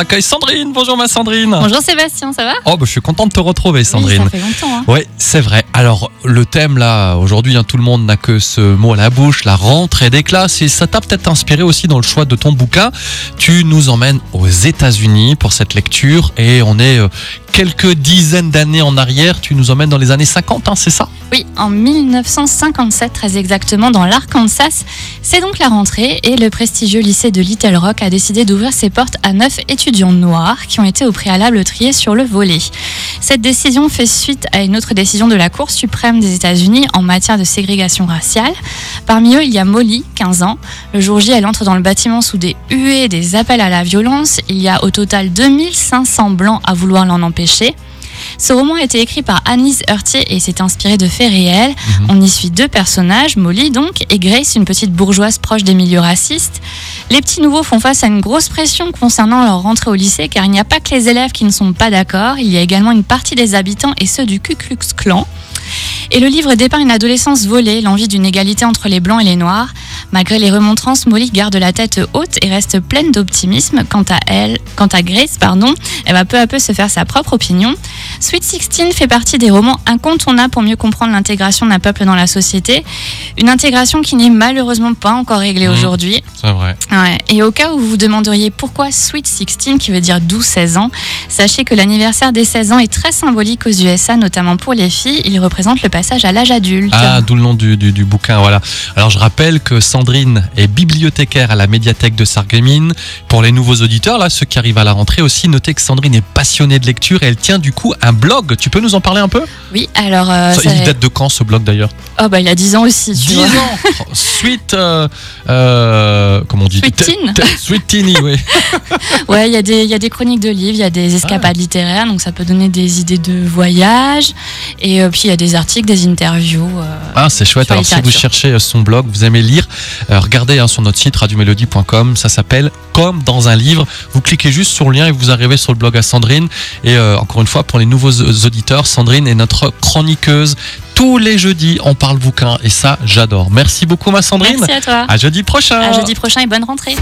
accueille Sandrine. Bonjour ma Sandrine. Bonjour Sébastien, ça va? Oh, bah, je suis content de te retrouver Sandrine. Oui, ça fait longtemps. Hein. Oui, c'est vrai. Alors, le thème là, aujourd'hui, hein, tout le monde n'a que ce mot à la bouche, la rentrée des classes, et ça t'a peut-être inspiré aussi dans le choix de ton bouquin. Tu nous emmènes aux États-Unis pour cette lecture, et on est euh, quelques dizaines d'années en arrière. Tu nous emmènes dans les années 50, hein, c'est ça? Oui, en 1957, très exactement, dans l'Arkansas. C'est donc la rentrée, et le prestigieux lycée de Little Rock a décidé d'ouvrir ses portes à neuf étudiants noirs qui ont été au préalable triés sur le volet. Cette décision fait suite à une autre décision de la Cour suprême des États-Unis en matière de ségrégation raciale. Parmi eux, il y a Molly, 15 ans. Le jour J, elle entre dans le bâtiment sous des huées, des appels à la violence. Il y a au total 2500 blancs à vouloir l'en empêcher. Ce roman a été écrit par Annise Heurtier et s'est inspiré de faits réels. Mhm. On y suit deux personnages, Molly donc, et Grace, une petite bourgeoise proche des milieux racistes. Les petits nouveaux font face à une grosse pression concernant leur rentrée au lycée car il n'y a pas que les élèves qui ne sont pas d'accord, il y a également une partie des habitants et ceux du Ku Klux Klan. Et le livre dépeint une adolescence volée, l'envie d'une égalité entre les blancs et les noirs. Malgré les remontrances, Molly garde la tête haute et reste pleine d'optimisme. Quant à elle, quant à Grace, pardon, elle va peu à peu se faire sa propre opinion. Sweet Sixteen fait partie des romans incontournables pour mieux comprendre l'intégration d'un peuple dans la société. Une intégration qui n'est malheureusement pas encore réglée Mhm. aujourd'hui. C'est vrai. Ouais. Et au cas où vous vous demanderiez pourquoi Sweet 16, qui veut dire 12-16 ans, sachez que l'anniversaire des 16 ans est très symbolique aux USA, notamment pour les filles. Il représente le passage à l'âge adulte. Ah, d'où le nom du, du- du bouquin, voilà. Alors je rappelle que Sandrine est bibliothécaire à la médiathèque de Sarreguemines. Pour les nouveaux auditeurs, là, ceux qui arrivent à la rentrée aussi, notez que Sandrine est passionnée de lecture et elle tient du coup un blog. Tu peux nous en parler un peu? Oui, alors. euh, Ça, ça- Il date de quand ce blog d'ailleurs? Oh, bah, il a 10 ans aussi, tu 10 vois. ans Sweet. Euh, euh, comment on dit Sweet Te- teen. te- Sweet Teeny, oui. Ouais, il y, a des- y a des chroniques de livres, il y a des escapades littéraires, donc ça peut donner des idées de voyage. Et euh, puis il y a des articles, des interviews. euh, Ah, c'est chouette. Alors, si vous cherchez euh, son blog, vous aimez lire, euh, regardez hein, sur notre site radiomélodie.com. Ça s'appelle Comme dans un livre. Vous cliquez juste sur le lien et vous arrivez sur le blog à Sandrine. Et euh, encore une fois, pour les nouveaux auditeurs, Sandrine est notre chroniqueuse. Tous les jeudis, on parle bouquin et ça, j'adore. Merci beaucoup, ma Sandrine. Merci à toi. À jeudi prochain. À jeudi prochain et bonne rentrée.